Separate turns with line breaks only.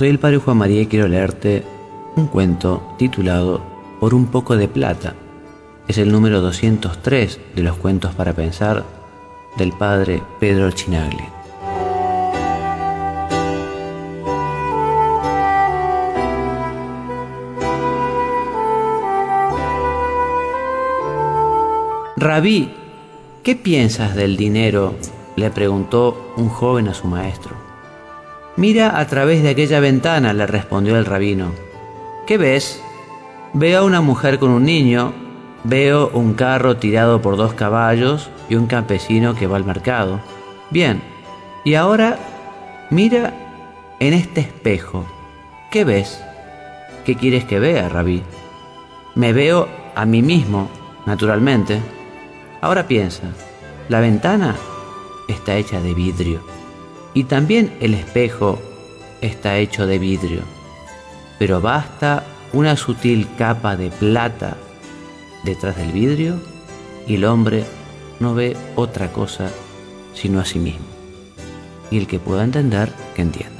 Soy el Padre Juan María y quiero leerte un cuento titulado Por un poco de plata. Es el número 203 de los cuentos para pensar del Padre Pedro Chinagli. Rabí, ¿qué piensas del dinero? le preguntó un joven a su maestro. Mira a través de aquella ventana, le respondió el rabino. ¿Qué ves? Veo a una mujer con un niño, veo un carro tirado por dos caballos y un campesino que va al mercado. Bien, y ahora mira en este espejo. ¿Qué ves? ¿Qué quieres que vea, rabí? Me veo a mí mismo, naturalmente. Ahora piensa, la ventana está hecha de vidrio y también el espejo está hecho de vidrio, pero basta una sutil capa de plata detrás del vidrio y el hombre no ve otra cosa sino a sí mismo. Y el que pueda entender, que entienda.